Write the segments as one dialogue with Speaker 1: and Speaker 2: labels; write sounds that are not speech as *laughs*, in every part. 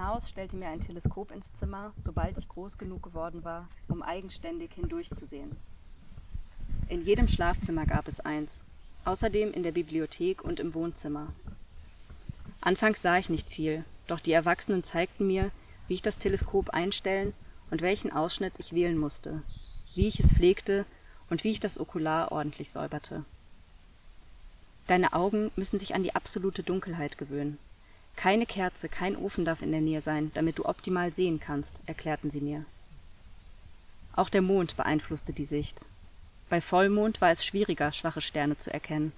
Speaker 1: Naus stellte mir ein Teleskop ins Zimmer, sobald ich groß genug geworden war, um eigenständig hindurchzusehen. In jedem Schlafzimmer gab es eins, außerdem in der Bibliothek und im Wohnzimmer. Anfangs sah ich nicht viel, doch die Erwachsenen zeigten mir, wie ich das Teleskop einstellen und welchen Ausschnitt ich wählen musste, wie ich es pflegte und wie ich das Okular ordentlich säuberte. Deine Augen müssen sich an die absolute Dunkelheit gewöhnen. Keine Kerze, kein Ofen darf in der Nähe sein, damit du optimal sehen kannst, erklärten sie mir. Auch der Mond beeinflusste die Sicht. Bei Vollmond war es schwieriger, schwache Sterne zu erkennen,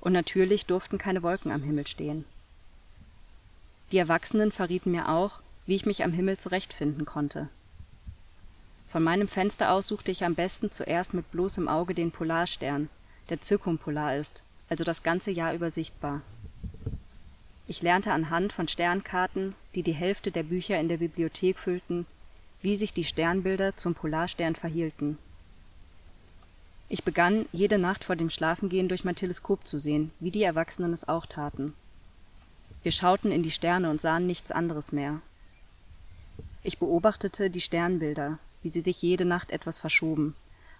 Speaker 1: und natürlich durften keine Wolken am Himmel stehen. Die Erwachsenen verrieten mir auch, wie ich mich am Himmel zurechtfinden konnte. Von meinem Fenster aus suchte ich am besten zuerst mit bloßem Auge den Polarstern, der zirkumpolar ist, also das ganze Jahr über sichtbar. Ich lernte anhand von Sternkarten, die die Hälfte der Bücher in der Bibliothek füllten, wie sich die Sternbilder zum Polarstern verhielten. Ich begann, jede Nacht vor dem Schlafengehen durch mein Teleskop zu sehen, wie die Erwachsenen es auch taten. Wir schauten in die Sterne und sahen nichts anderes mehr. Ich beobachtete die Sternbilder, wie sie sich jede Nacht etwas verschoben,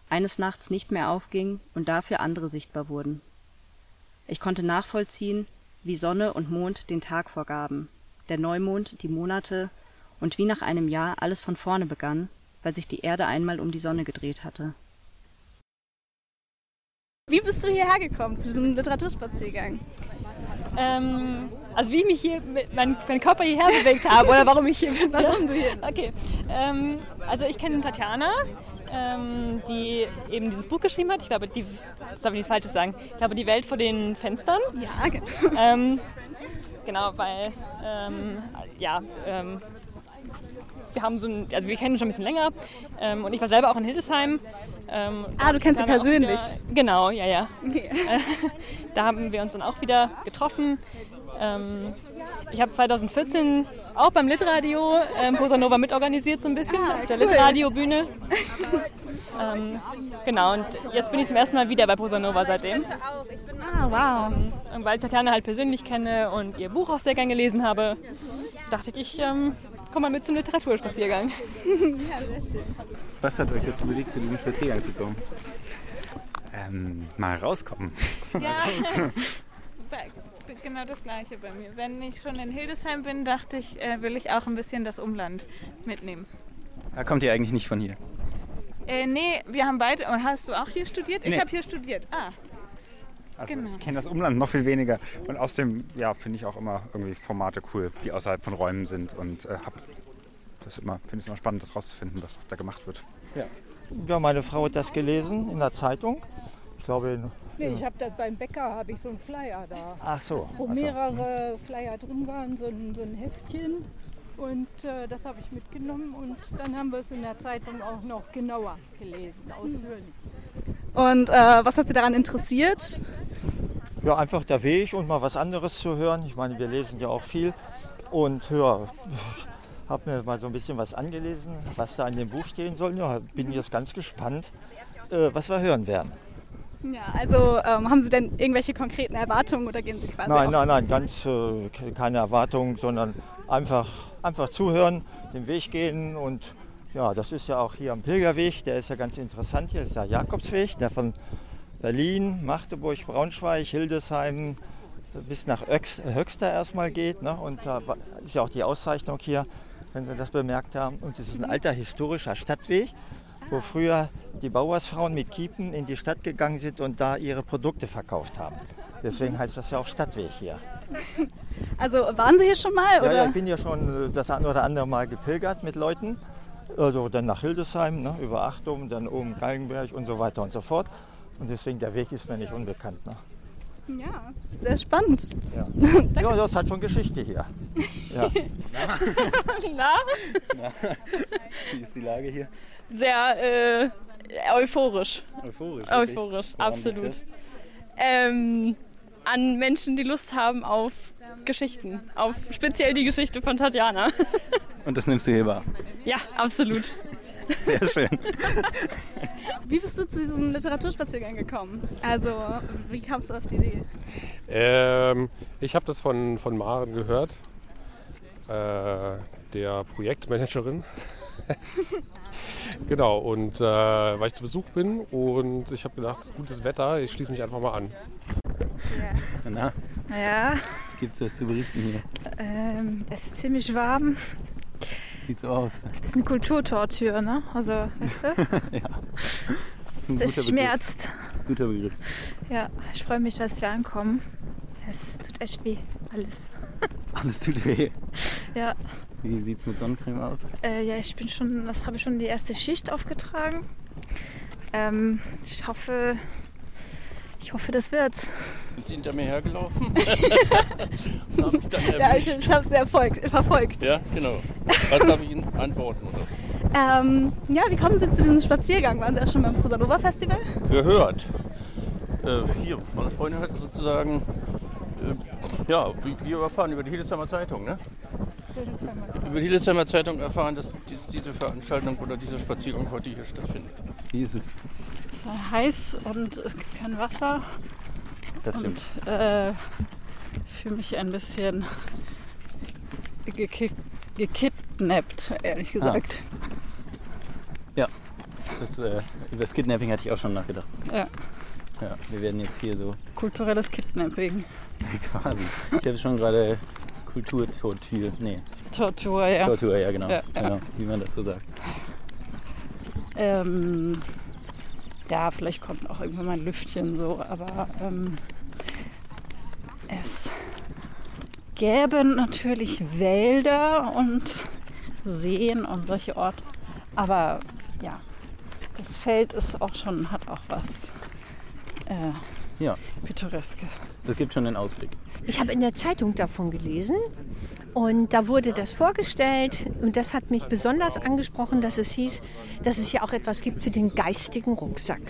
Speaker 1: eines Nachts nicht mehr aufgingen und dafür andere sichtbar wurden. Ich konnte nachvollziehen, wie Sonne und Mond den Tag vorgaben, der Neumond die Monate und wie nach einem Jahr alles von vorne begann, weil sich die Erde einmal um die Sonne gedreht hatte.
Speaker 2: Wie bist du hierher gekommen zu diesem Literaturspaziergang?
Speaker 3: Ähm, also wie ich mich hier, mit mein, mein Körper hierher bewegt habe oder warum ich hier bin. *laughs*
Speaker 2: Warum du hier bist?
Speaker 3: Okay. Ähm, also ich kenne Tatjana, ähm, die eben dieses Buch geschrieben hat. Ich glaube, die, das darf ich nichts Falsches sagen. Ich glaube, die Welt vor den Fenstern.
Speaker 2: Ja, genau.
Speaker 3: Ähm, genau, weil, ähm, ja, ähm, wir haben so ein, also wir kennen uns schon ein bisschen länger ähm, und ich war selber auch in Hildesheim. Ähm,
Speaker 2: Ah, du kennst sie persönlich?
Speaker 3: Wieder, genau, ja, ja.
Speaker 2: Okay. *laughs*
Speaker 3: da haben wir uns dann auch wieder getroffen. Ähm, ich habe 2014 auch beim Litradio ähm, Bossa Nova mitorganisiert so ein bisschen
Speaker 2: Ah,
Speaker 3: auf der
Speaker 2: cool.
Speaker 3: Litradio-Bühne. ähm, genau, und jetzt bin ich zum ersten Mal wieder bei Bossa Nova seitdem.
Speaker 2: Ah, wow.
Speaker 3: Und weil ich Tatjana halt persönlich kenne und ihr Buch auch sehr gern gelesen habe, dachte ich, ich ähm, komme mal mit zum Literaturspaziergang. *laughs*
Speaker 4: Was hat euch dazu bewegt, zu diesem Spaziergang zu kommen? Ähm, mal rauskommen.
Speaker 5: Ja, *laughs* genau das gleiche bei mir. Wenn ich schon in Hildesheim bin, dachte ich, äh, will ich auch ein bisschen das Umland mitnehmen.
Speaker 4: Da kommt ihr eigentlich nicht von hier.
Speaker 5: Äh, nee, wir haben beide. Und hast du auch hier studiert? Ich
Speaker 4: Nee.
Speaker 5: habe hier studiert. Ah,
Speaker 4: Also
Speaker 5: Genau.
Speaker 4: Ich kenne das Umland noch viel weniger. Und außerdem ja, finde ich auch immer irgendwie Formate cool, die außerhalb von Räumen sind. Und äh, das immer, finde es immer spannend, das rauszufinden, was da gemacht wird.
Speaker 6: Ja, meine Frau hat das gelesen in der Zeitung. Ich glaube, in,
Speaker 7: Nee, ich habe das beim Bäcker, habe ich so einen Flyer da,
Speaker 6: ach so.
Speaker 7: wo
Speaker 6: ach so.
Speaker 7: mehrere Flyer drin waren, so ein, so ein Heftchen. Und äh, das habe ich mitgenommen und dann haben wir es in der Zeitung auch noch genauer gelesen, ausführlich.
Speaker 2: Und äh, was hat Sie daran interessiert?
Speaker 6: Ja, einfach der Weg und mal was anderes zu hören. Ich meine, wir lesen ja auch viel. Und ja, *laughs* habe mir mal so ein bisschen was angelesen, was da in dem Buch stehen soll. Ja, bin jetzt ganz gespannt, äh, was wir hören werden.
Speaker 2: Ja, also ähm, haben Sie denn irgendwelche konkreten Erwartungen oder gehen Sie quasi
Speaker 6: Nein, nein, nein, ganz äh, ke- keine Erwartung, sondern einfach, einfach zuhören, den Weg gehen und ja, das ist ja auch hier am Pilgerweg, der ist ja ganz interessant. Hier ist der Jakobsweg, der von Berlin, Magdeburg, Braunschweig, Hildesheim bis nach Öx, Höxter erstmal geht. Ne? Und da ist ja auch die Auszeichnung hier, wenn Sie das bemerkt haben. Und es ist ein alter historischer Stadtweg, wo früher die Bauersfrauen mit Kiepen in die Stadt gegangen sind und da ihre Produkte verkauft haben. Deswegen heißt das ja auch Stadtweg hier. *laughs*
Speaker 2: Also waren Sie hier schon mal?
Speaker 6: Ja,
Speaker 2: oder?
Speaker 6: ja, ich bin ja schon äh, das ein oder andere Mal gepilgert mit Leuten. Also dann nach Hildesheim, ne, über Achtum, dann oben Galgenberg und so weiter und so fort. Und deswegen der Weg ist mir nicht unbekannt. Ne?
Speaker 2: ja, sehr spannend.
Speaker 6: Ja. *laughs* ja, das hat schon Geschichte hier. Ja. *laughs*
Speaker 2: Na?
Speaker 4: Wie ist die Lage hier?
Speaker 3: Sehr äh, euphorisch.
Speaker 4: Euphorisch.
Speaker 3: Euphorisch,
Speaker 4: Woran
Speaker 3: absolut. Ähm, an Menschen, die Lust haben auf Geschichten. Auf speziell die Geschichte von Tatjana. *laughs*
Speaker 4: Und das nimmst du hier wahr.
Speaker 3: ja, absolut.
Speaker 4: Sehr schön. *laughs*
Speaker 2: Wie bist du zu diesem Literaturspaziergang gekommen? Also, wie kamst du auf die Idee?
Speaker 8: Ähm, ich habe das von, von Maren gehört. Äh, der Projektmanagerin. *laughs* genau, und äh, weil ich zu Besuch bin und ich habe gedacht, es ist gutes Wetter, ich schließe mich einfach mal an.
Speaker 9: Na,
Speaker 2: Ja,
Speaker 9: gibt es was zu berichten hier?
Speaker 2: ähm, es ist ziemlich warm.
Speaker 9: Sieht so aus.
Speaker 2: Das ist eine Kulturtortür, ne? Also, weißt du? *laughs*
Speaker 9: ja.
Speaker 2: Es
Speaker 9: Begriff.
Speaker 2: schmerzt.
Speaker 9: Guter Begriff.
Speaker 2: Ja, ich freue mich, dass wir ankommen. Es tut echt weh, alles.
Speaker 9: Alles tut weh.
Speaker 2: Ja,
Speaker 9: Wie sieht's mit Sonnencreme aus?
Speaker 2: äh, ja, ich bin schon, das habe ich schon die erste Schicht aufgetragen. Ähm, ich hoffe, ich hoffe, das wird's.
Speaker 10: Sind Sie hinter mir hergelaufen? Und *laughs* *laughs* hab mich dann
Speaker 2: Ja, ich, ich habe sie erfolgt, verfolgt.
Speaker 10: Ja, genau. Was darf ich Ihnen antworten oder so?
Speaker 2: Ähm, ja, wie kommen Sie zu diesem Spaziergang? Waren Sie auch schon beim Prosanova Festival?
Speaker 10: Gehört. Äh, hier, meine Freundin hat sozusagen, äh, ja, wir- wir erfahren über die Hildesheimer Zeitung, ne? Über die Hildesheimer Zeitung erfahren, dass dies, diese Veranstaltung oder dieser Spaziergang heute hier stattfindet.
Speaker 9: Wie ist es?
Speaker 2: Es ist heiß und es gibt kein Wasser.
Speaker 9: Das
Speaker 2: und
Speaker 9: stimmt.
Speaker 2: äh, fühle mich ein bisschen geki- gekidnappt, ehrlich gesagt.
Speaker 9: Ja. Das, äh, über das Kidnapping hatte ich auch schon nachgedacht.
Speaker 2: Ja.
Speaker 9: Ja, wir werden jetzt hier so
Speaker 2: Kulturelles Kidnapping. *laughs*
Speaker 9: quasi. Ich habe schon gerade Kulturtortur. Nee,
Speaker 2: Tortur, ja.
Speaker 9: Tortur, ja genau.
Speaker 2: Ja, ja.
Speaker 9: Ja, wie man das so sagt.
Speaker 2: Ähm, ja, vielleicht kommt auch irgendwann mal ein Lüftchen so, aber ähm, es gäbe natürlich Wälder und Seen und solche Orte. Aber ja, das Feld ist auch schon, hat auch was äh,
Speaker 9: Ja,
Speaker 2: Pittoreskes.
Speaker 9: das gibt schon den Ausblick.
Speaker 11: Ich habe in der Zeitung davon gelesen und da wurde das vorgestellt und das hat mich besonders angesprochen, dass es hieß, dass es ja auch etwas gibt für den geistigen Rucksack.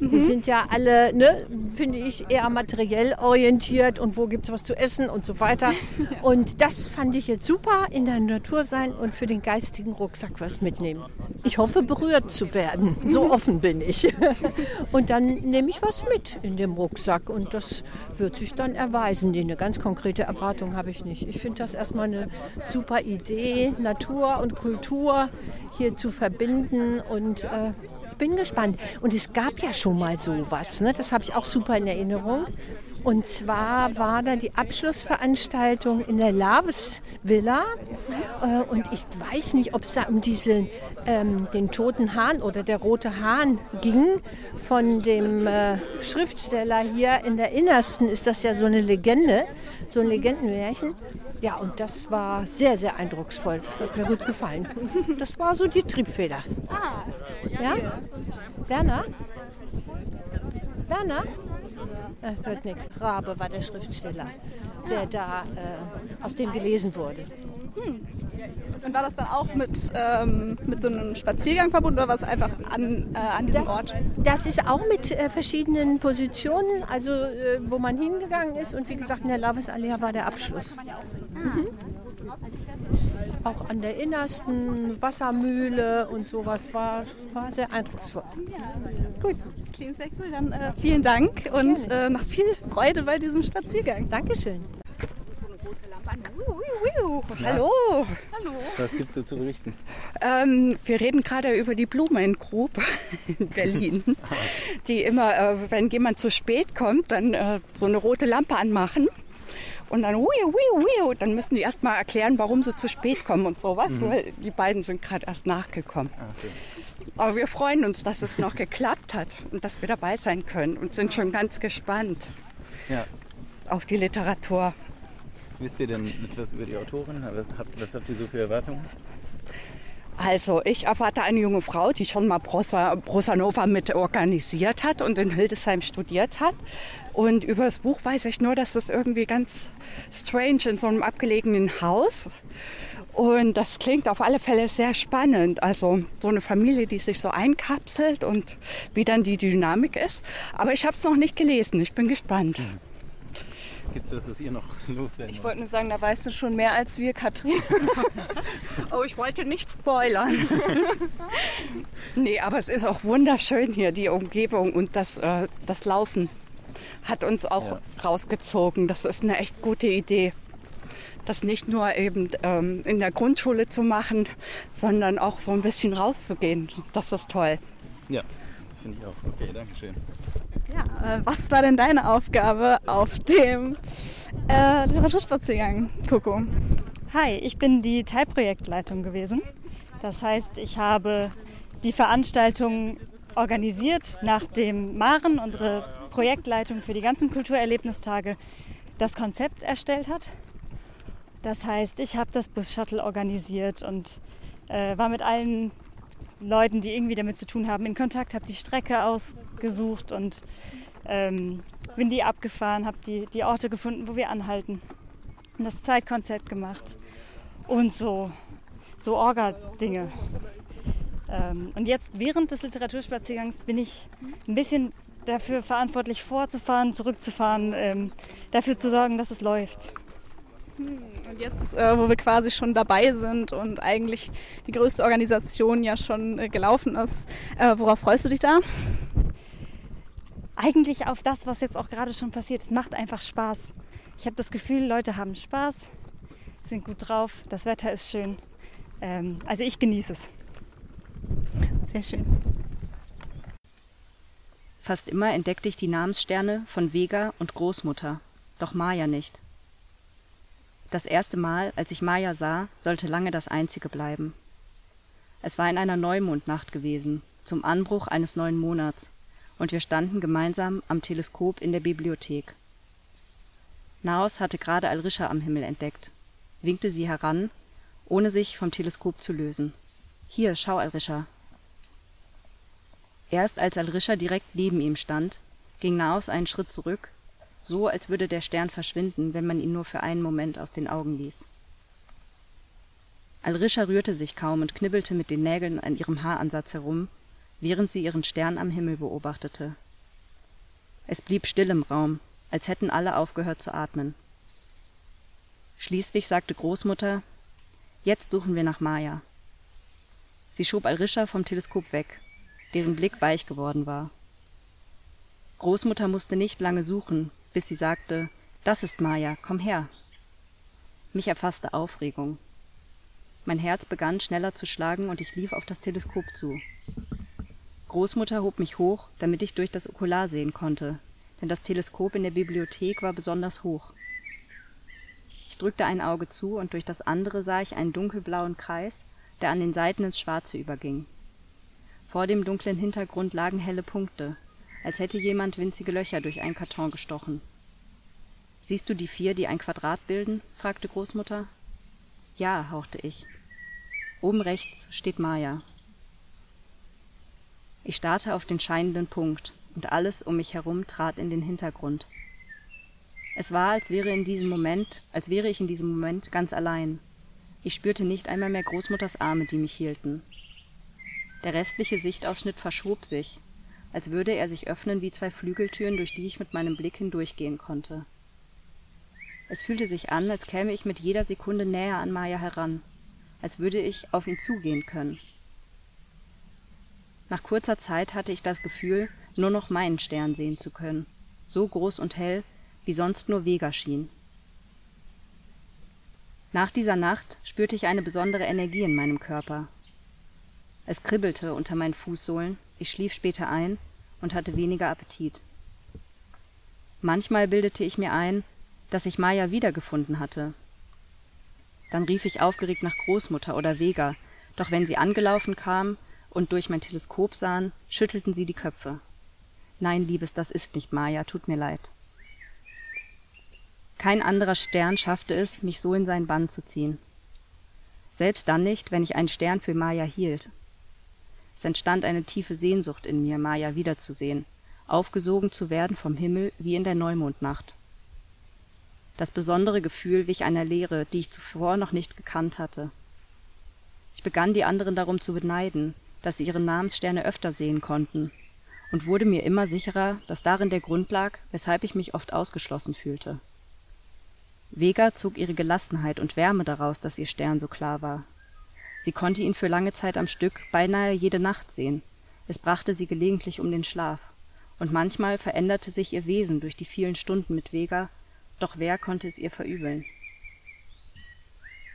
Speaker 11: Wir sind ja alle, ne, finde ich, eher materiell orientiert und wo gibt es was zu essen und so weiter. *laughs* Und das fand ich jetzt super, in der Natur sein und für den geistigen Rucksack was mitnehmen. Ich hoffe, berührt zu werden. So *laughs* offen bin ich. Und dann nehme ich was mit in dem Rucksack und das wird sich dann erweisen. Eine ganz konkrete Erwartung habe ich nicht. Ich finde das erstmal eine super Idee, Natur und Kultur hier zu verbinden und äh, ich bin gespannt. Und es gab ja schon mal sowas, ne? das habe ich auch super in Erinnerung. Und zwar war da die Abschlussveranstaltung in der Laves Villa. Äh, und ich weiß nicht, ob es da um diese, ähm, den toten Hahn oder der rote Hahn ging. Von dem äh, Schriftsteller hier in der Innersten ist das ja so eine Legende, so ein Legendenmärchen. Ja, und das war sehr, sehr eindrucksvoll. Das hat mir gut gefallen. Das war so die Triebfeder.
Speaker 2: Ah,
Speaker 11: Ja? Werner? Werner? Äh, hört nichts. Rabe war der Schriftsteller, der da äh, aus dem gelesen wurde.
Speaker 2: Hm. Und war das dann auch mit, ähm, mit so einem Spaziergang verbunden oder war es einfach an, äh, an diesem
Speaker 11: Das,
Speaker 2: Ort?
Speaker 11: das ist auch mit äh, verschiedenen Positionen, also äh, wo man hingegangen ist. Und wie gesagt, in der Lavesallee war der Abschluss. Mhm. Auch an der innersten Wassermühle und sowas war, war sehr eindrucksvoll.
Speaker 2: Gut, das klingt sehr cool. Dann äh, vielen Dank und äh, noch viel Freude bei diesem Spaziergang.
Speaker 11: Dankeschön.
Speaker 12: Hallo.
Speaker 2: Hallo.
Speaker 9: Was gibt es so zu berichten?
Speaker 12: Ähm, wir reden gerade über die Blumen Group *laughs* in Berlin, die immer, äh, wenn jemand zu spät kommt, dann äh, so eine rote Lampe anmachen. Und dann, wiu, wiu, wiu, dann müssen die erst mal erklären, warum sie zu spät kommen und sowas,
Speaker 9: Mhm.
Speaker 12: weil die beiden sind gerade erst nachgekommen.
Speaker 9: Ah, so.
Speaker 12: Aber wir freuen uns, dass es noch geklappt hat und dass wir dabei sein können und sind schon ganz gespannt
Speaker 9: Ja.
Speaker 12: auf die Literatur.
Speaker 9: Wisst ihr denn etwas über die Autorin? Habt- Was habt ihr so für Erwartungen?
Speaker 12: Also, ich erwarte eine junge Frau, die schon mal Prosa, Prosa Nova mit organisiert hat und in Hildesheim studiert hat. Und über das Buch weiß ich nur, dass es irgendwie ganz strange in so einem abgelegenen Haus. Und das klingt auf alle Fälle sehr spannend. Also so eine Familie, die sich so einkapselt und wie dann die Dynamik ist. Aber ich habe es noch nicht gelesen. Ich bin gespannt.
Speaker 9: Gibt es was, was ihr noch loswerden
Speaker 2: Ich wollte nur sagen, da weißt du schon mehr als wir, Katrin. *laughs*
Speaker 12: Oh, ich wollte nicht spoilern. *laughs* nee, aber es ist auch wunderschön hier, die Umgebung und das, äh, das Laufen hat uns auch
Speaker 9: Ja.
Speaker 12: rausgezogen. Das ist eine echt gute Idee. das nicht nur eben ähm, in der Grundschule zu machen, sondern auch so ein bisschen rauszugehen. Das ist toll.
Speaker 9: Ja, das finde ich auch. Okay, danke schön.
Speaker 13: Ja, äh, was war denn deine Aufgabe auf dem äh, Literaturspaziergang, Coco?
Speaker 14: Hi, ich bin die Teilprojektleitung gewesen. Das heißt, ich habe die Veranstaltung organisiert, nachdem Maren, unsere Projektleitung für die ganzen Kulturerlebnistage, das Konzept erstellt hat. Das heißt, ich habe das Bus-Shuttle organisiert und äh, war mit allen Leuten, die irgendwie damit zu tun haben, in Kontakt, habe die Strecke ausgesucht und ähm, bin die abgefahren, habe die, die Orte gefunden, wo wir anhalten und das Zeitkonzept gemacht und so, so Orga-Dinge. Ähm, und jetzt während des Literaturspaziergangs bin ich ein bisschen dafür verantwortlich, vorzufahren, zurückzufahren, ähm, dafür zu sorgen, dass es läuft.
Speaker 13: Und jetzt, äh, wo wir quasi schon dabei sind und eigentlich die größte Organisation ja schon äh, gelaufen ist, äh, worauf freust du dich da?
Speaker 14: Eigentlich auf das, was jetzt auch gerade schon passiert. Es macht einfach Spaß. Ich habe das Gefühl, Leute haben Spaß, sind gut drauf, das Wetter ist schön. Ähm, also ich genieße es.
Speaker 13: Sehr schön.
Speaker 1: Fast immer entdeckte ich die Namenssterne von Vega und Großmutter, doch Maya nicht. Das erste Mal, als ich Maya sah, sollte lange das einzige bleiben. Es war in einer Neumondnacht gewesen, zum Anbruch eines neuen Monats, und wir standen gemeinsam am Teleskop in der Bibliothek. Naos hatte gerade Alrisha am Himmel entdeckt, winkte sie heran, ohne sich vom Teleskop zu lösen. Hier, schau, Alrisha. Erst als Alrisha direkt neben ihm stand, ging Naos einen Schritt zurück, so als würde der Stern verschwinden, wenn man ihn nur für einen Moment aus den Augen ließ. Alrisha rührte sich kaum und knibbelte mit den Nägeln an ihrem Haaransatz herum, während sie ihren Stern am Himmel beobachtete. Es blieb still im Raum, als hätten alle aufgehört zu atmen. Schließlich sagte Großmutter, jetzt suchen wir nach Maya. Sie schob Alrisha vom Teleskop weg, deren Blick weich geworden war. Großmutter musste nicht lange suchen, bis sie sagte, das ist Maya, komm her. Mich erfasste Aufregung. Mein Herz begann schneller zu schlagen und ich lief auf das Teleskop zu. Großmutter hob mich hoch, damit ich durch das Okular sehen konnte, denn das Teleskop in der Bibliothek war besonders hoch. Ich drückte ein Auge zu und durch das andere sah ich einen dunkelblauen Kreis, der an den Seiten ins Schwarze überging. Vor dem dunklen Hintergrund lagen helle Punkte, als hätte jemand winzige Löcher durch einen Karton gestochen. Siehst du die vier, die ein Quadrat bilden? fragte Großmutter. Ja, hauchte ich. Oben rechts steht Maya. Ich starrte auf den scheinenden Punkt, und alles um mich herum trat in den Hintergrund. Es war, als wäre in diesem Moment, als wäre ich in diesem Moment ganz allein, ich spürte nicht einmal mehr Großmutters Arme, die mich hielten. Der restliche Sichtausschnitt verschob sich, als würde er sich öffnen wie zwei Flügeltüren, durch die ich mit meinem Blick hindurchgehen konnte. Es fühlte sich an, als käme ich mit jeder Sekunde näher an Maya heran, als würde ich auf ihn zugehen können. Nach kurzer Zeit hatte ich das Gefühl, nur noch meinen Stern sehen zu können, so groß und hell, wie sonst nur Vega schien. Nach dieser Nacht spürte ich eine besondere Energie in meinem Körper. Es kribbelte unter meinen Fußsohlen, ich schlief später ein und hatte weniger Appetit. Manchmal bildete ich mir ein, dass ich Maya wiedergefunden hatte. Dann rief ich aufgeregt nach Großmutter oder Vega, doch wenn sie angelaufen kamen und durch mein Teleskop sahen, schüttelten sie die Köpfe. Nein, Liebes, das ist nicht Maya, tut mir leid. Kein anderer Stern schaffte es, mich so in seinen Bann zu ziehen. Selbst dann nicht, wenn ich einen Stern für Maya hielt. Es entstand eine tiefe Sehnsucht in mir, Maya wiederzusehen, aufgesogen zu werden vom Himmel wie in der Neumondnacht. Das besondere Gefühl wich einer Leere, die ich zuvor noch nicht gekannt hatte. Ich begann die anderen darum zu beneiden, dass sie ihre Namenssterne öfter sehen konnten, und wurde mir immer sicherer, dass darin der Grund lag, weshalb ich mich oft ausgeschlossen fühlte. Vega zog ihre Gelassenheit und Wärme daraus, dass ihr Stern so klar war. Sie konnte ihn für lange Zeit am Stück beinahe jede Nacht sehen, es brachte sie gelegentlich um den Schlaf, und manchmal veränderte sich ihr Wesen durch die vielen Stunden mit Vega, doch wer konnte es ihr verübeln?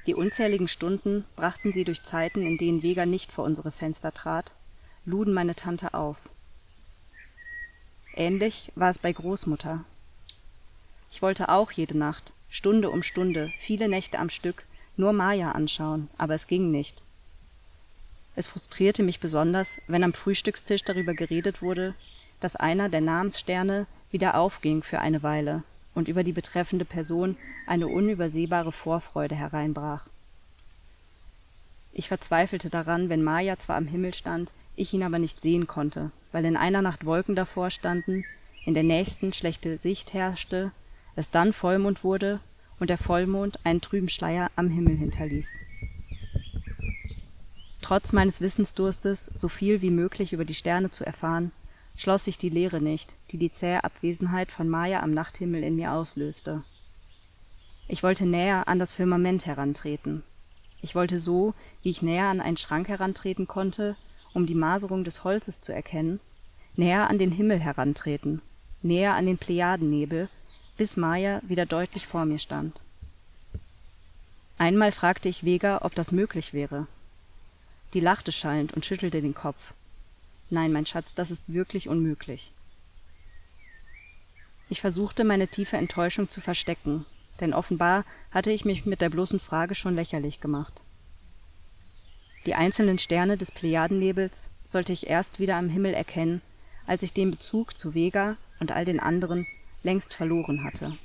Speaker 1: Die unzähligen Stunden brachten sie durch Zeiten, in denen Vega nicht vor unsere Fenster trat, luden meine Tante auf. Ähnlich war es bei Großmutter. Ich wollte auch jede Nacht, Stunde um Stunde, viele Nächte am Stück, nur Maya anschauen, aber es ging nicht. Es frustrierte mich besonders, wenn am Frühstückstisch darüber geredet wurde, dass einer der Namenssterne wieder aufging für eine Weile und über die betreffende Person eine unübersehbare Vorfreude hereinbrach. Ich verzweifelte daran, wenn Maya zwar am Himmel stand, ich ihn aber nicht sehen konnte, weil in einer Nacht Wolken davor standen, in der nächsten schlechte Sicht herrschte, es dann Vollmond wurde und der Vollmond einen trüben Schleier am Himmel hinterließ. Trotz meines Wissensdurstes, so viel wie möglich über die Sterne zu erfahren, schloss sich die Leere nicht, die die zähe Abwesenheit von Maya am Nachthimmel in mir auslöste. Ich wollte näher an das Firmament herantreten. Ich wollte so, wie ich näher an einen Schrank herantreten konnte, um die Maserung des Holzes zu erkennen, näher an den Himmel herantreten, näher an den Plejadennebel, bis Maya wieder deutlich vor mir stand. Einmal fragte ich Vega, ob das möglich wäre. Die lachte schallend und schüttelte den Kopf. Nein, mein Schatz, das ist wirklich unmöglich. Ich versuchte, meine tiefe Enttäuschung zu verstecken, denn offenbar hatte ich mich mit der bloßen Frage schon lächerlich gemacht. Die einzelnen Sterne des Plejadennebels sollte ich erst wieder am Himmel erkennen, als ich den Bezug zu Vega und all den anderen längst verloren hatte.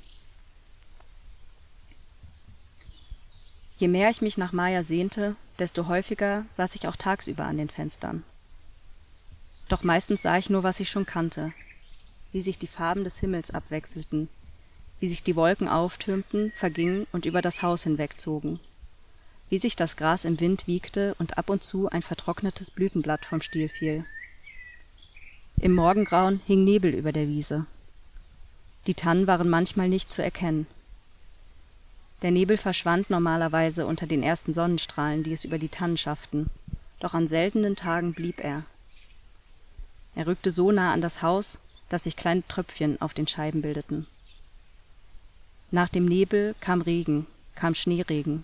Speaker 1: Je mehr ich mich nach Maya sehnte, desto häufiger saß ich auch tagsüber an den Fenstern. Doch meistens sah ich nur, was ich schon kannte, wie sich die Farben des Himmels abwechselten, wie sich die Wolken auftürmten, vergingen und über das Haus hinwegzogen, wie sich das Gras im Wind wiegte und ab und zu ein vertrocknetes Blütenblatt vom Stiel fiel. Im Morgengrauen hing Nebel über der Wiese. Die Tannen waren manchmal nicht zu erkennen. Der Nebel verschwand normalerweise unter den ersten Sonnenstrahlen, die es über die Tannen schafften, doch an seltenen Tagen blieb er. Er rückte so nah an das Haus, dass sich kleine Tröpfchen auf den Scheiben bildeten. Nach dem Nebel kam Regen, kam Schneeregen,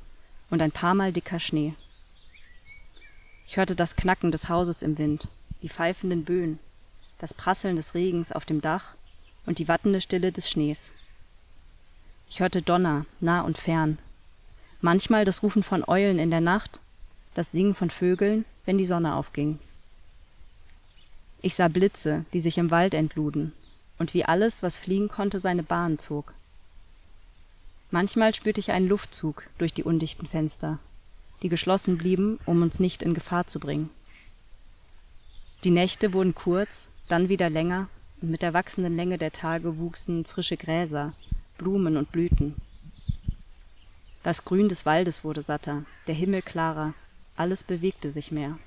Speaker 1: und ein paarmal dicker Schnee. Ich hörte das Knacken des Hauses im Wind, die pfeifenden Böen, das Prasseln des Regens auf dem Dach und die wattende Stille des Schnees. Ich hörte Donner, nah und fern, manchmal das Rufen von Eulen in der Nacht, das Singen von Vögeln, wenn die Sonne aufging. Ich sah Blitze, die sich im Wald entluden, und wie alles, was fliegen konnte, seine Bahn zog. Manchmal spürte ich einen Luftzug durch die undichten Fenster, die geschlossen blieben, um uns nicht in Gefahr zu bringen. Die Nächte wurden kurz, dann wieder länger, und mit der wachsenden Länge der Tage wuchsen frische Gräser, Blumen und Blüten. Das Grün des Waldes wurde satter, der Himmel klarer, alles bewegte sich mehr.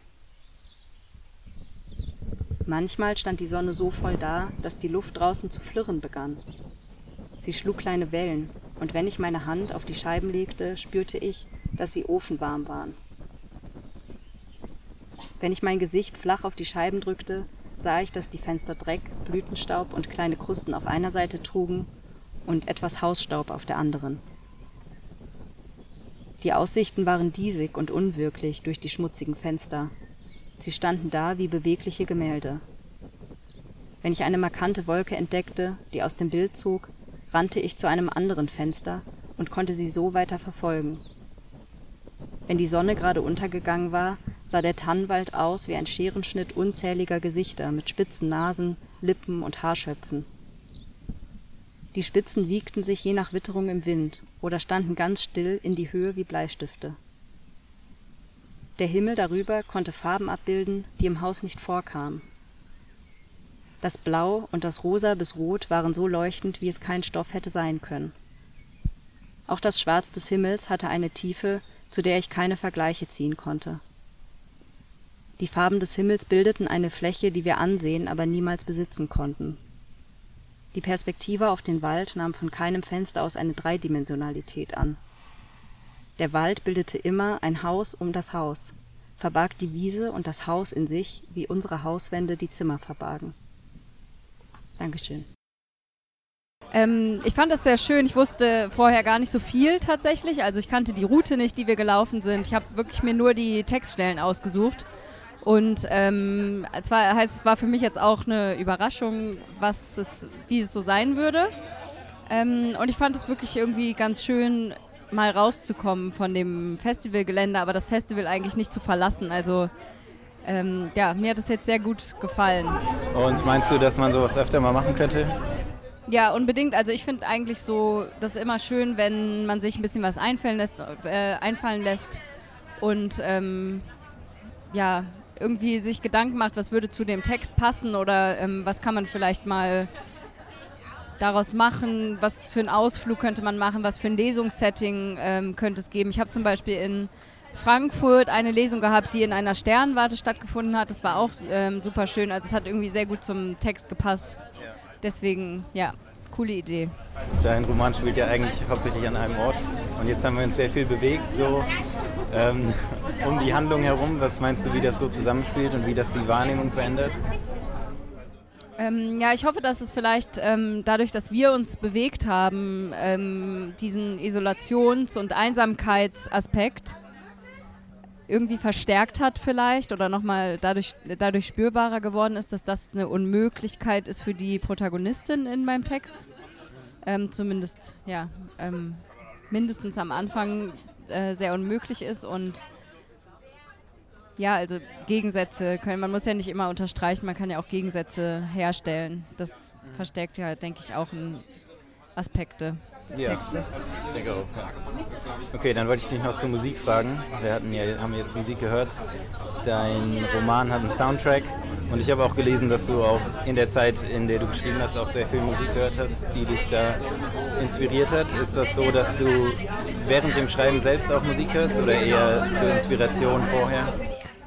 Speaker 1: Manchmal stand die Sonne so voll da, dass die Luft draußen zu flirren begann. Sie schlug kleine Wellen, und wenn ich meine Hand auf die Scheiben legte, spürte ich, dass sie ofenwarm waren. Wenn ich mein Gesicht flach auf die Scheiben drückte, sah ich, dass die Fenster Dreck, Blütenstaub und kleine Krusten auf einer Seite trugen und etwas Hausstaub auf der anderen. Die Aussichten waren diesig und unwirklich durch die schmutzigen Fenster. Sie standen da wie bewegliche Gemälde. Wenn ich eine markante Wolke entdeckte, die aus dem Bild zog, rannte ich zu einem anderen Fenster und konnte sie so weiter verfolgen. Wenn die Sonne gerade untergegangen war, sah der Tannenwald aus wie ein Scherenschnitt unzähliger Gesichter mit spitzen Nasen, Lippen und Haarschöpfen. Die Spitzen wiegten sich je nach Witterung im Wind oder standen ganz still in die Höhe wie Bleistifte. Der Himmel darüber konnte Farben abbilden, die im Haus nicht vorkamen. Das Blau und das Rosa bis Rot waren so leuchtend, wie es kein Stoff hätte sein können. Auch das Schwarz des Himmels hatte eine Tiefe, zu der ich keine Vergleiche ziehen konnte. Die Farben des Himmels bildeten eine Fläche, die wir ansehen, aber niemals besitzen konnten. Die Perspektive auf den Wald nahm von keinem Fenster aus eine Dreidimensionalität an. Der Wald bildete immer ein Haus um das Haus, verbarg die Wiese und das Haus in sich, wie unsere Hauswände die Zimmer verbargen. Dankeschön.
Speaker 15: Ähm, ich fand das sehr schön. Ich wusste vorher gar nicht so viel tatsächlich. Also ich kannte die Route nicht, die wir gelaufen sind. Ich habe wirklich mir nur die Textstellen ausgesucht. Und ähm, es war, heißt, es war für mich jetzt auch eine Überraschung, was es, wie es so sein würde. Ähm, und ich fand es wirklich irgendwie ganz schön, mal rauszukommen von dem Festivalgelände, aber das Festival eigentlich nicht zu verlassen. Also ähm, ja, mir hat es jetzt sehr gut gefallen.
Speaker 9: Und meinst du, dass man sowas öfter mal machen könnte?
Speaker 15: Ja, unbedingt. Also ich finde eigentlich so, das ist immer schön, wenn man sich ein bisschen was einfallen lässt, äh, einfallen lässt und ähm, ja, irgendwie sich Gedanken macht, was würde zu dem Text passen oder ähm, was kann man vielleicht mal daraus machen, was für einen Ausflug könnte man machen, was für ein Lesungssetting ähm, könnte es geben. Ich habe zum Beispiel in Frankfurt eine Lesung gehabt, die in einer Sternwarte stattgefunden hat. Das war auch ähm, super schön. Also es hat irgendwie sehr gut zum Text gepasst. Deswegen, ja, coole Idee.
Speaker 9: Dein Roman spielt ja eigentlich hauptsächlich an einem Ort. Und jetzt haben wir uns sehr viel bewegt, so ähm, um die Handlung herum. Was meinst du, wie das so zusammenspielt und wie das die Wahrnehmung verändert?
Speaker 15: Ähm, ja, ich hoffe, dass es vielleicht ähm, dadurch, dass wir uns bewegt haben, ähm, diesen Isolations- und Einsamkeitsaspekt irgendwie verstärkt hat vielleicht oder nochmal dadurch, dadurch spürbarer geworden ist, dass das eine Unmöglichkeit ist für die Protagonistin in meinem Text. Ähm, zumindest, ja, ähm, mindestens am Anfang äh, sehr unmöglich ist und ja, also Gegensätze können, man muss ja nicht immer unterstreichen, man kann ja auch Gegensätze herstellen. Das verstärkt ja, denke ich, auch Aspekte des
Speaker 9: ja,
Speaker 15: Textes.
Speaker 9: Ich denke auch. Okay, dann wollte ich dich noch zur Musik fragen. Wir hatten ja, haben jetzt Musik gehört. Dein Roman hat einen Soundtrack und ich habe auch gelesen, dass du auch in der Zeit, in der du geschrieben hast, auch sehr viel Musik gehört hast, die dich da inspiriert hat. Ist das so, dass du während dem Schreiben selbst auch Musik hörst oder eher zur Inspiration vorher?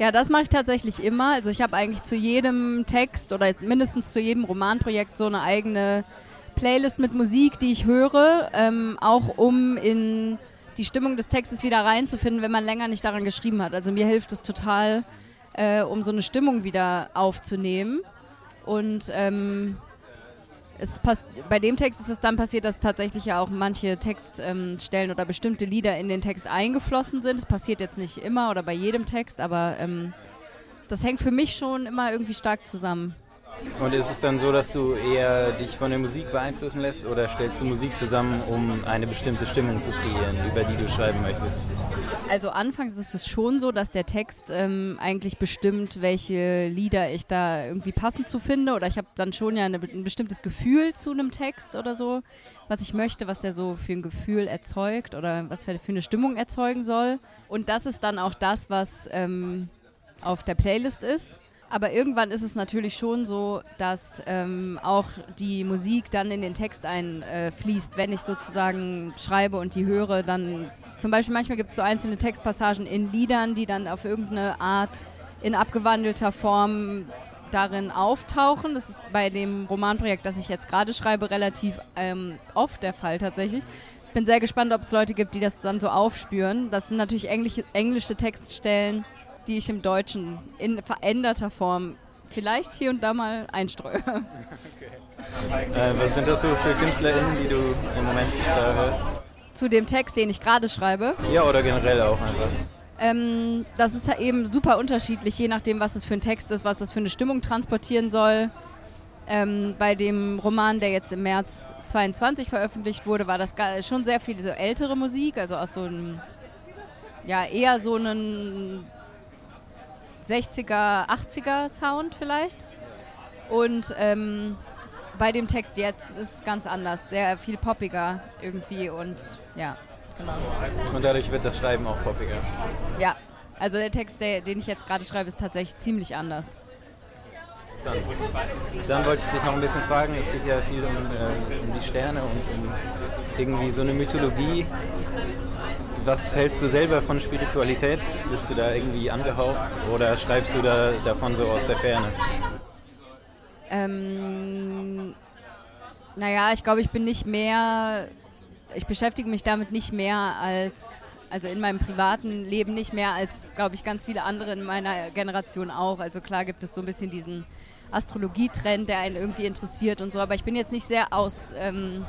Speaker 15: Ja, das mache ich tatsächlich immer. Also ich habe eigentlich zu jedem Text oder mindestens zu jedem Romanprojekt so eine eigene Playlist mit Musik, die ich höre, ähm, auch um in die Stimmung des Textes wieder reinzufinden, wenn man länger nicht daran geschrieben hat. Also mir hilft es total, äh, um so eine Stimmung wieder aufzunehmen. Und ähm, es bei dem Text ist es dann passiert, dass tatsächlich ja auch manche Textstellen ähm, oder bestimmte Lieder in den Text eingeflossen sind. Es passiert jetzt nicht immer oder bei jedem Text, aber ähm, das hängt für mich schon immer irgendwie stark zusammen.
Speaker 9: Und ist es dann so, dass du eher dich von der Musik beeinflussen lässt oder stellst du Musik zusammen, um eine bestimmte Stimmung zu kreieren, über die du schreiben möchtest?
Speaker 15: Also anfangs ist es schon so, dass der Text ähm, eigentlich bestimmt, welche Lieder ich da irgendwie passend zu finde oder ich habe dann schon ja eine, ein bestimmtes Gefühl zu einem Text oder so, was ich möchte, was der so für ein Gefühl erzeugt oder was für, eine Stimmung erzeugen soll. Und das ist dann auch das, was ähm, auf der Playlist ist. Aber irgendwann ist es natürlich schon so, dass ähm, auch die Musik dann in den Text einfließt. Äh, Wenn ich sozusagen schreibe und die höre, dann zum Beispiel manchmal gibt es so einzelne Textpassagen in Liedern, die dann auf irgendeine Art in abgewandelter Form darin auftauchen. Das ist bei dem Romanprojekt, das ich jetzt gerade schreibe, relativ ähm, oft der Fall tatsächlich. Ich bin sehr gespannt, ob es Leute gibt, die das dann so aufspüren. Das sind natürlich englische, englische Textstellen die ich im Deutschen in veränderter Form vielleicht hier und da mal einstreue.
Speaker 9: Okay. *laughs* Äh, was sind das so für KünstlerInnen, die du im Moment da hörst?
Speaker 15: Zu dem Text, den ich gerade schreibe?
Speaker 9: Ja, oder generell auch einfach.
Speaker 15: Ähm, das ist eben super unterschiedlich, je nachdem, was es für ein Text ist, was das für eine Stimmung transportieren soll. Ähm, bei dem Roman, der jetzt im März 22 veröffentlicht wurde, war das schon sehr viel so ältere Musik, also aus so einem, ja, eher so einen 60er, 80er Sound vielleicht. Und ähm, bei dem Text jetzt ist es ganz anders, sehr viel poppiger irgendwie und ja, genau.
Speaker 9: Und dadurch wird das Schreiben auch poppiger.
Speaker 15: Ja, also der Text, der, den ich jetzt gerade schreibe, ist tatsächlich ziemlich anders.
Speaker 9: Dann wollte ich dich noch ein bisschen fragen, es geht ja viel um, äh, um die Sterne und um irgendwie so eine Mythologie. Was hältst du selber von Spiritualität? Bist du da irgendwie angehaucht oder schreibst du da davon so aus der Ferne?
Speaker 15: Ähm, naja, ich glaube, ich bin nicht mehr, ich beschäftige mich damit nicht mehr als, also in meinem privaten Leben nicht mehr als, glaube ich, ganz viele andere in meiner Generation auch. Also klar gibt es so ein bisschen diesen Astrologietrend, der einen irgendwie interessiert und so. Aber ich bin jetzt nicht sehr aus, ähm,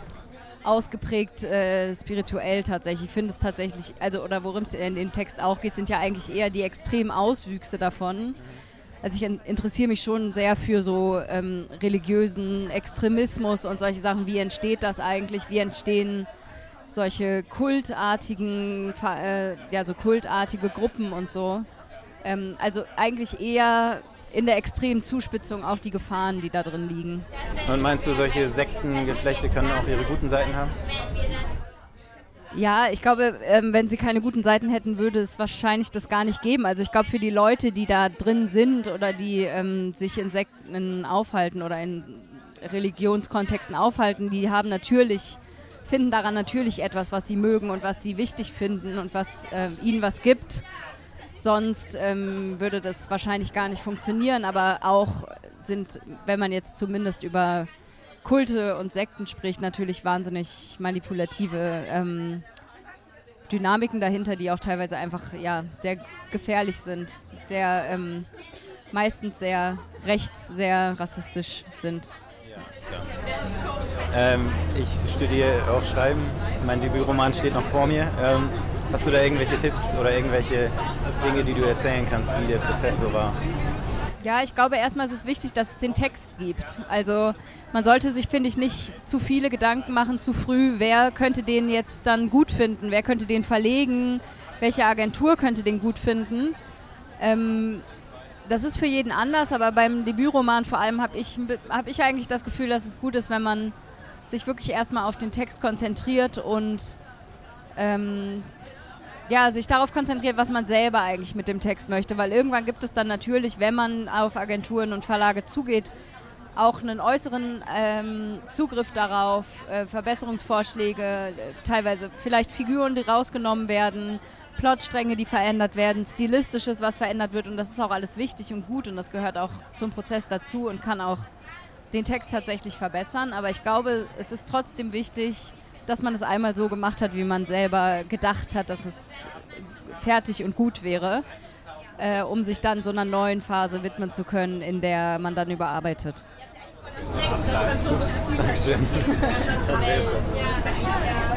Speaker 15: ausgeprägt äh, spirituell tatsächlich. Ich finde es tatsächlich, also oder worum es in dem Text auch geht, sind ja eigentlich eher die extremen Auswüchse davon. Also ich interessiere mich schon sehr für so ähm, religiösen Extremismus und solche Sachen. Wie entsteht das eigentlich? Wie entstehen solche kultartigen, äh, ja so kultartige Gruppen und so? Ähm, also eigentlich eher in der extremen Zuspitzung auch die Gefahren, die da drin liegen.
Speaker 9: Und meinst du, solche Sektengeflechte können auch ihre guten Seiten haben?
Speaker 15: Ja, ich glaube, ähm, wenn sie keine guten Seiten hätten, würde es wahrscheinlich das gar nicht geben. Also ich glaube, für die Leute, die da drin sind oder die ähm, sich in Sekten aufhalten oder in Religionskontexten aufhalten, die haben natürlich, finden daran natürlich etwas, was sie mögen und was sie wichtig finden und was äh, ihnen was gibt. Sonst ähm, würde das wahrscheinlich gar nicht funktionieren, aber auch sind, wenn man jetzt zumindest über Kulte und Sekten spricht, natürlich wahnsinnig manipulative ähm, Dynamiken dahinter, die auch teilweise einfach ja, sehr gefährlich sind, sehr ähm, meistens sehr rechts, sehr rassistisch sind.
Speaker 9: Ähm, ich studiere auch Schreiben. Mein Debütroman steht noch vor mir. Hast du da irgendwelche Tipps oder irgendwelche Dinge, die du erzählen kannst, wie der Prozess so war?
Speaker 15: Ja, ich glaube erstmal ist es wichtig, dass es den Text gibt. Also man sollte sich, finde ich, nicht zu viele Gedanken machen, zu früh, wer könnte den jetzt dann gut finden, wer könnte den verlegen, welche Agentur könnte den gut finden. Ähm, das ist für jeden anders, aber beim Debütroman vor allem habe ich, hab ich eigentlich das Gefühl, dass es gut ist, wenn man sich wirklich erstmal auf den Text konzentriert und ähm, ja, sich darauf konzentriert, was man selber eigentlich mit dem Text möchte. Weil irgendwann gibt es dann natürlich, wenn man auf Agenturen und Verlage zugeht, auch einen äußeren ähm, Zugriff darauf, äh, Verbesserungsvorschläge, äh, teilweise vielleicht Figuren, die rausgenommen werden, Plotstränge, die verändert werden, stilistisches, was verändert wird und das ist auch alles wichtig und gut und das gehört auch zum Prozess dazu und kann auch den Text tatsächlich verbessern. Aber ich glaube, es ist trotzdem wichtig, dass man es einmal so gemacht hat, wie man selber gedacht hat, dass es fertig und gut wäre, äh, um sich dann so einer neuen Phase widmen zu können, in der man dann überarbeitet.
Speaker 9: Dankeschön. *laughs*